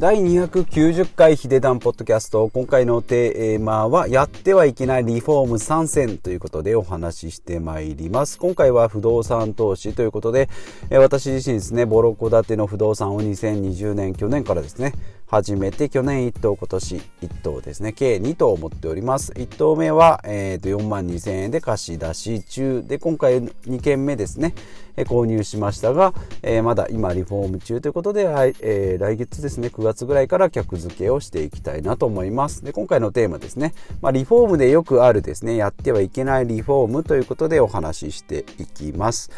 第290回ヒデダンポッドキャスト。今回のテーマは、やってはいけないリフォーム参戦ということでお話ししてまいります。今回は不動産投資ということで、私自身ですね、ボロコ建ての不動産を2020年、去年からですね、始めて去年1棟今年1棟ですね。計2棟持っております。1棟目は、えー、と4万2000円で貸し出し中。で今回2軒目ですね、え購入しましたが、えー、まだ今リフォーム中ということで、えー、来月ですね。9月ぐらいから客付けをしていきたいなと思います。で今回のテーマですね、まあ、リフォームでよくあるですね。やってはいけないリフォームということでお話ししていきます。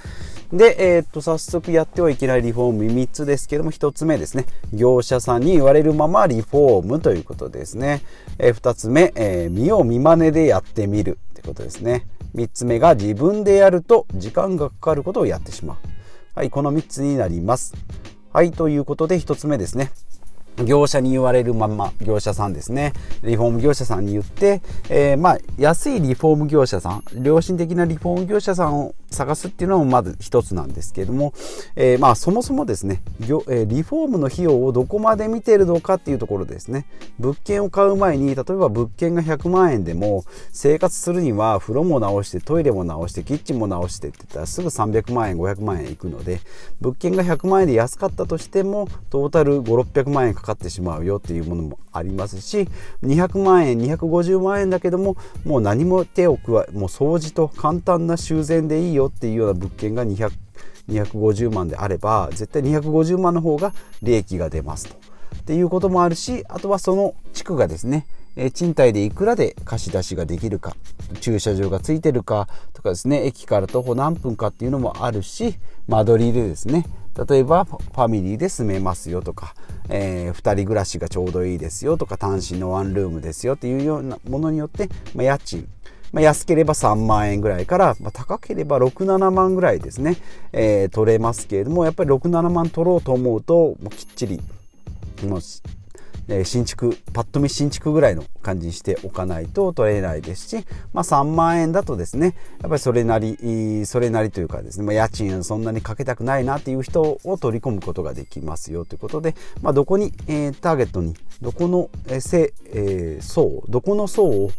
で、えー、っと早速やってはいけないリフォーム3つですけども1つ目ですね。業者さんに言われるままリフォームということですね。えー、2つ目、えー、見よう見まねでやってみるってことですね。3つ目が自分でやると時間がかかることをやってしまう。はい、この3つになります。はい、ということで1つ目ですね。業者に言われるまま業者さんですねリフォーム業者さんに言って、えー、まあ安いリフォーム業者さん良心的なリフォーム業者さんを探すっていうのもまず一つなんですけれども、えー、まあそもそもですねえリフォームの費用をどこまで見てるのかっていうところですね。物件を買う前に例えば物件が100万円でも生活するには風呂も直してトイレも直してキッチンも直してって言ったらすぐ300万円500万円いくので物件が100万円で安かったとしてもトータル5600万円かかってしまうよっていうものもありますし200万円250万円だけどももう何も手を加えもう掃除と簡単な修繕でいいよよっていうような物件が200 250万であれば絶対250万の方が利益が出ますと。っていうこともあるしあとはその地区がですねえ賃貸でいくらで貸し出しができるか駐車場がついてるかとかですね駅から徒歩何分かっていうのもあるし間取りでですね例えばファミリーで住めますよとか、えー、2人暮らしがちょうどいいですよとか単身のワンルームですよっていうようなものによって、まあ、家賃まあ、安ければ3万円ぐらいから、まあ、高ければ6、7万ぐらいですね、えー、取れますけれども、やっぱり6、7万取ろうと思うと、もうきっちり、もうえ新築パッと見新築ぐらいの感じにしておかないと取れないですし、まあ、3万円だとですねやっぱりそれなりそれなりというかですね、まあ、家賃そんなにかけたくないなっていう人を取り込むことができますよということで、まあ、どこに、えー、ターゲットにどこの、えーえー、層どこの層を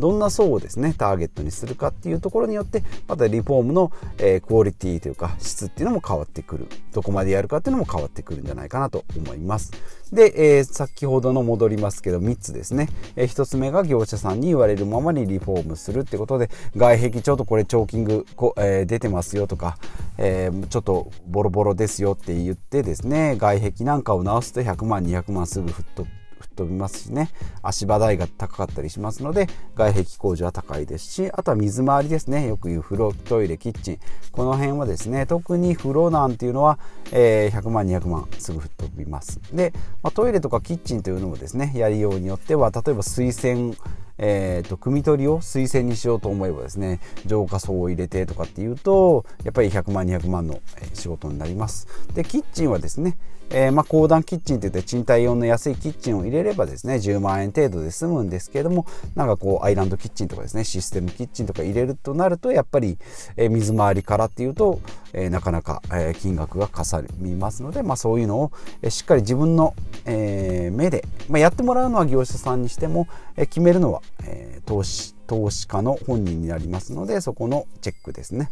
どんな層をですねターゲットにするかっていうところによってまたリフォームの、え、クオリティというか質っていうのも変わってくる。どこまでやるかっていうのも変わってくるんじゃないかなと思います。で、えー、先ほどの戻りますけど3つですね、えー、1つ目が業者さんに言われるままにリフォームするってことで外壁ちょっとこれチョーキングこ、えー、出てますよとか、えー、ちょっとボロボロですよって言ってですね外壁なんかを直すと100万200万すぐ吹っ飛吹っ飛びますしね。足場代が高かったりしますので外壁工事は高いですしあとは水回りですね。よく言う風呂トイレキッチン。この辺はですね特に風呂なんていうのは、え、100万200万すぐ吹っ飛びます。で、まあ、トイレとかキッチンというのもですねやりようによっては例えば水洗えーと、組み取りを推薦にしようと思えばですね浄化層を入れてとかっていうとやっぱり100万200万の仕事になります。でキッチンはですねえー、まあ、高段キッチンといって賃貸用の安いキッチンを入れればですね10万円程度で済むんですけれどもなんかこうアイランドキッチンとかですねシステムキッチンとか入れるとなるとやっぱり、え、水回りからっていうと、えー、なかなか、え金額がかさみますので、まあ、そういうのを、えしっかり自分の、え目で、まあ、やってもらうのは業者さんにしても、え決めるのは、え投資投資家の本人になりますのでそこのチェックですね。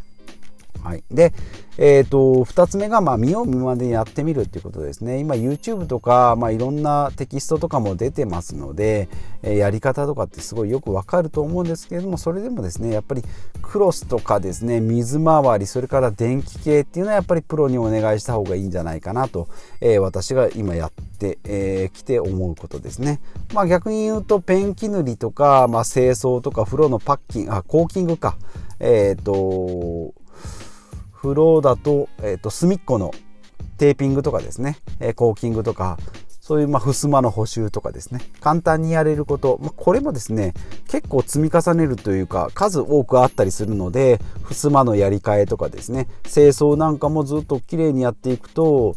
はい、で、えーと、2つ目が、まあ、見よう見まねでやってみるっていうことですね。今 YouTube とか、まあ、いろんなテキストとかも出てますので、えー、やり方とかってすごいよくわかると思うんですけれどもそれでもですねやっぱりクロスとかですね水回りそれから電気系っていうのはやっぱりプロにお願いした方がいいんじゃないかなと、えー、私が今やってき、えー、て思うことですね、まあ、逆に言うとペンキ塗りとか、まあ、清掃とか風呂のパッキンあコーキングか。えっ、ー、とフローだと,、えーと、隅っこのテーピングとかですね、えー、コーキングとかそういうまあ襖の補修とかですね。簡単にやれること、まあ、これもですね結構積み重ねるというか数多くあったりするので襖のやり替えとかですね。清掃なんかもずっときれいにやっていくと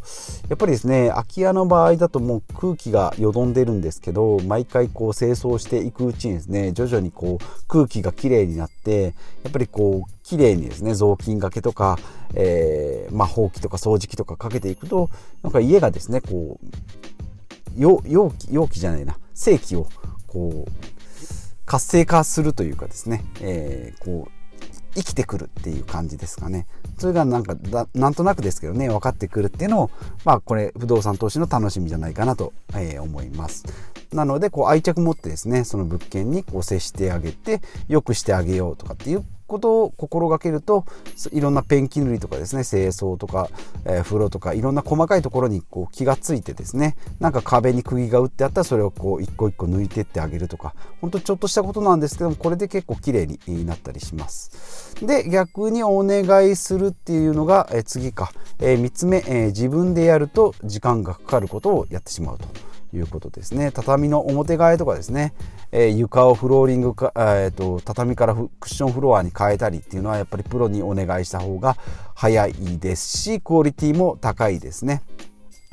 やっぱりですね空き家の場合だともう空気がよどんでるんですけど毎回こう清掃していくうちにですね徐々にこう空気がきれいになってやっぱりこうきれいにですね雑巾がけとか、えー、まあ、ほうきとか掃除機とかかけていくとなんか家がですねこう容器容器じゃないな正規をこう活性化するというかですね、えー、こう生きてくるっていう感じですかね。それがなんかなんとなくですけどね分かってくるっていうのをまあこれ不動産投資の楽しみじゃないかなと、えー、思います。なのでこう愛着持ってですねその物件にこう接してあげて良くしてあげようとかっていうことを心がけるといろんなペンキ塗りとかですね清掃とか、えー、風呂とかいろんな細かいところにこう気がついてですねなんか壁に釘が打ってあったらそれをこう一個一個抜いてってあげるとかほんとちょっとしたことなんですけどもこれで結構綺麗になったりします。で逆にお願いするっていうのが、えー、次か、えー、3つ目、えー、自分でやると時間がかかることをやってしまうと。いうことですね畳の表替えとかですね、えー、床をフローリングか、えーと、畳からクッションフロアに変えたりっていうのはやっぱりプロにお願いした方が早いですしクオリティも高いですね。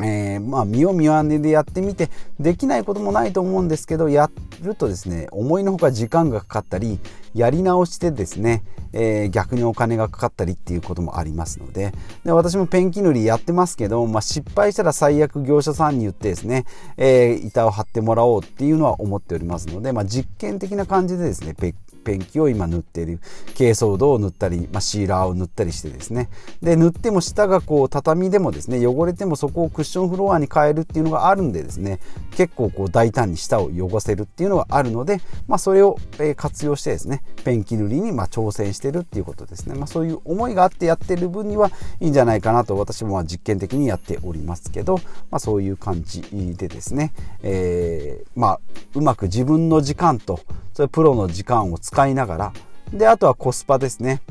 えー、まあ見よ見まねでやってみてできないこともないと思うんですけどやるとですね思いのほか時間がかかったりやり直してですね、えー、逆にお金がかかったりっていうこともありますのでで私もペンキ塗りやってますけど、まあ、失敗したら最悪業者さんに言ってですね、えー、板を張ってもらおうっていうのは思っておりますので、まあ、実験的な感じでですねペンキを今塗っている。珪藻土を塗ったり、まあ、シーラーを塗ったりしてですね。で塗っても下がこう畳でもですね汚れてもそこをクッションフロアに変えるっていうのがあるんでですね結構こう大胆に下を汚せるっていうのがあるので、まあ、それを活用してですねペンキ塗りにま挑戦してるっていうことですね、まあ、そういう思いがあってやってる分にはいいんじゃないかなと私もま実験的にやっておりますけど、まあ、そういう感じでですね、えー、まうまく自分の時間とそれプロの時間を使使いながら。であとはコスパですね。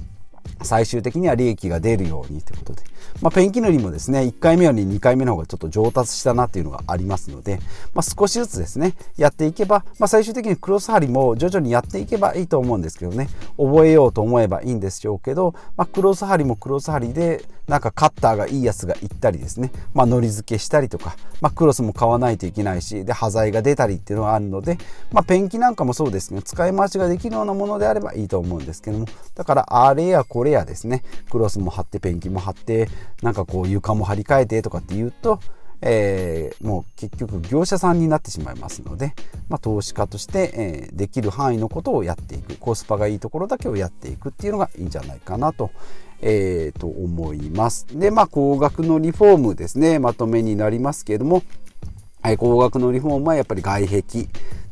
最終的には利益が出るようにということで。まあ、ペンキ塗りもですね1回目より2回目の方がちょっと上達したなっていうのがありますので、まあ、少しずつですねやっていけば、まあ、最終的にクロス張りも徐々にやっていけばいいと思うんですけどね。覚えようと思えばいいんでしょうけど、まあ、クロス張りもクロス張りでなんかカッターがいいやつがいったりですね、まあ、のり付けしたりとか、まあ、クロスも買わないといけないしで端材が出たりっていうのがあるので、まあ、ペンキなんかもそうですね使い回しができるようなものであればいいと思うんですけども。だからあれやこれやですね。クロスも貼ってペンキも貼ってなんかこう床も張り替えてとかって言うと、えー、もう結局業者さんになってしまいますので、まあ、投資家として、えー、できる範囲のことをやっていく。コスパがいいところだけをやっていくっていうのがいいんじゃないかなと,、えー、と思います。でまあ高額のリフォームですね。まとめになりますけれども、はい、高額のリフォームはやっぱり外壁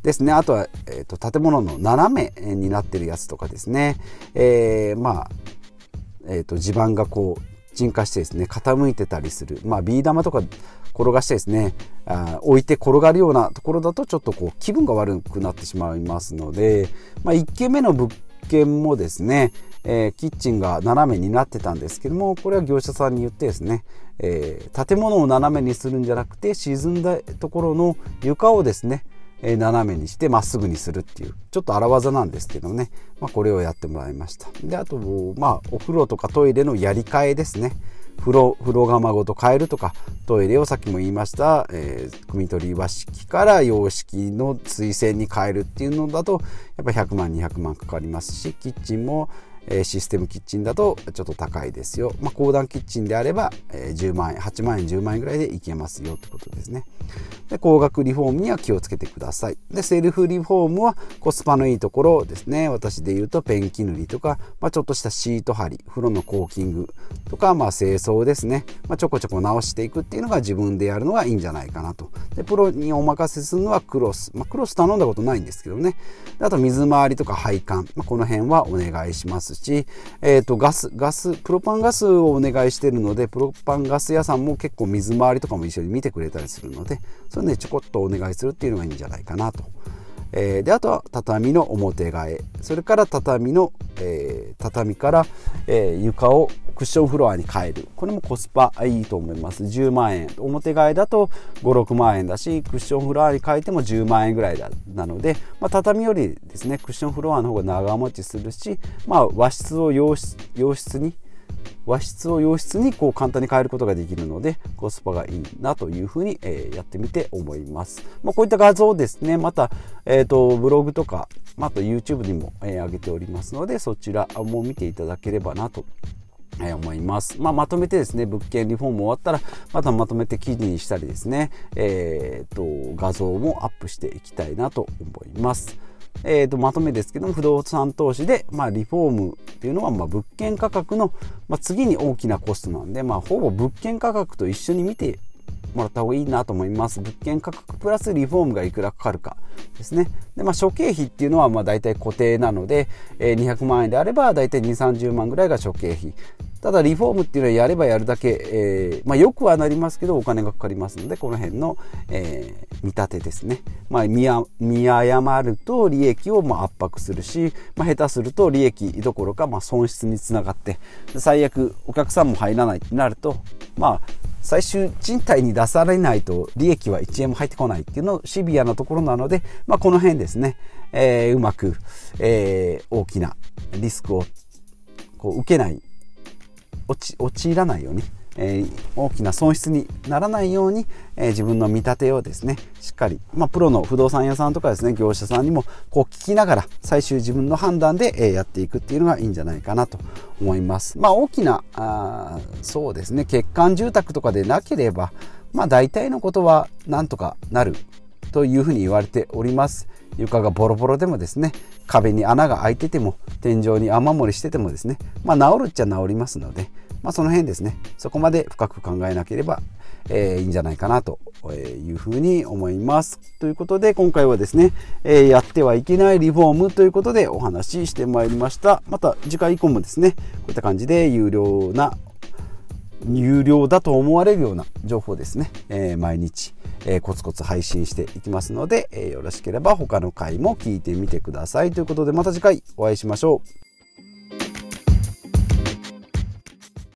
ですね。あとは、えーと、建物の斜めになってるやつとかですね、えー、まあ、えーと地盤がこう沈下してですね傾いてたりする、まあ、ビー玉とか転がしてですねあ置いて転がるようなところだとちょっとこう気分が悪くなってしまいますので、まあ、1軒目の物件もですね、えー、キッチンが斜めになってたんですけどもこれは業者さんに言ってですね、えー、建物を斜めにするんじゃなくて沈んだところの床をですねえ斜めにしてまっすぐにするっていうちょっと荒技なんですけどね、まあ、これをやってもらいました。であとまあお風呂とかトイレのやり替えですね。風呂風呂釜ごと変えるとかトイレをさっきも言いました、えー、汲み取り和式から洋式の水洗に変えるっていうのだとやっぱ100万200万かかりますしキッチンもえシステムキッチンだとちょっと高いですよ、まあ、高段キッチンであれば、え10万円8万円10万円ぐらいでいけますよってことですね。で高額リフォームには気をつけてください。でセルフリフォームはコスパのいいところですね。私で言うとペンキ塗りとか、まあ、ちょっとしたシート貼り風呂のコーキングとか、まあ、清掃ですね、まあ、ちょこちょこ直していくっていうのが自分でやるのがいいんじゃないかなと。でプロにお任せするのはクロス、まあ、クロス頼んだことないんですけどね。あと水回りとか配管、まあ、この辺はお願いしますし、えー、とガスガスプロパンガスをお願いしてるのでプロパンガス屋さんも結構水回りとかも一緒に見てくれたりするのでそれでちょこっとお願いするっていうのがいいんじゃないかなと。えー、であとは畳の表替えそれから畳の、えー、畳から、えー、床をクッションフロアに変える。これもコスパいいと思います。10万円。表替えだと56万円だしクッションフロアに変えても10万円ぐらいだなので、まあ、畳よりですねクッションフロアの方が長持ちするし、まあ、和室を洋室洋室に和室を洋室にこう簡単に変えることができるのでコスパがいいなというふうに、え、やってみて思います。まあ、こういった画像ですね。また、えーと、ブログとかあと YouTube にも、え、上げておりますのでそちらも見ていただければなとえ思います。まあ、まとめてですね、物件リフォーム終わったら、またまとめて記事にしたりですね、えー、と、画像もアップしていきたいなと思います。えー、とまとめですけども不動産投資で、まあ、リフォームっていうのは、まあ、物件価格の、まあ、次に大きなコストなんで、まあ、ほぼ物件価格と一緒に見てもらった方がいいなと思います。物件価格プラスリフォームがいくらかかるかですね。で、まあ、諸経費っていうのはまあ大体固定なので、えー、200万円であれば大体2、30万ぐらいが諸経費。ただリフォームっていうのはやればやるだけ、えー、まあ、よくはなりますけどお金がかかりますのでこの辺の、えー、見立てですね、まあ、見見誤ると利益をま圧迫するし、まあ、下手すると利益どころかま損失につながって最悪お客さんも入らないってなるとまあ最終賃貸に出されないと利益は1円も入ってこないっていうのシビアなところなので、まあ、この辺ですね、えー、うまく、えー、大きなリスクをこう受けない陥らないようにえー、大きな損失にならないように、えー、自分の見立てをですねしっかり、まあ、プロの不動産屋さんとかですね業者さんにもこう聞きながら最終自分の判断で、えー、やっていくっていうのがいいんじゃないかなと思います。まあ、大きなあそうですね欠陥住宅とかでなければ、まあ、大体のことはなんとかなるというふうに言われております。床がボロボロでもですね壁に穴が開いてても天井に雨漏りしててもですねまあ治るっちゃ治りますのでまあ、その辺ですねそこまで深く考えなければ、えー、いいんじゃないかなというふうに思います。ということで今回はですね、えー、やってはいけないリフォームということでお話ししてまいりました。また次回以降もですねこういった感じで有料な有料だと思われるような情報ですね、えー、毎日、えー、コツコツ配信していきますので、えー、よろしければ他の回も聞いてみてくださいということでまた次回お会いしましょう。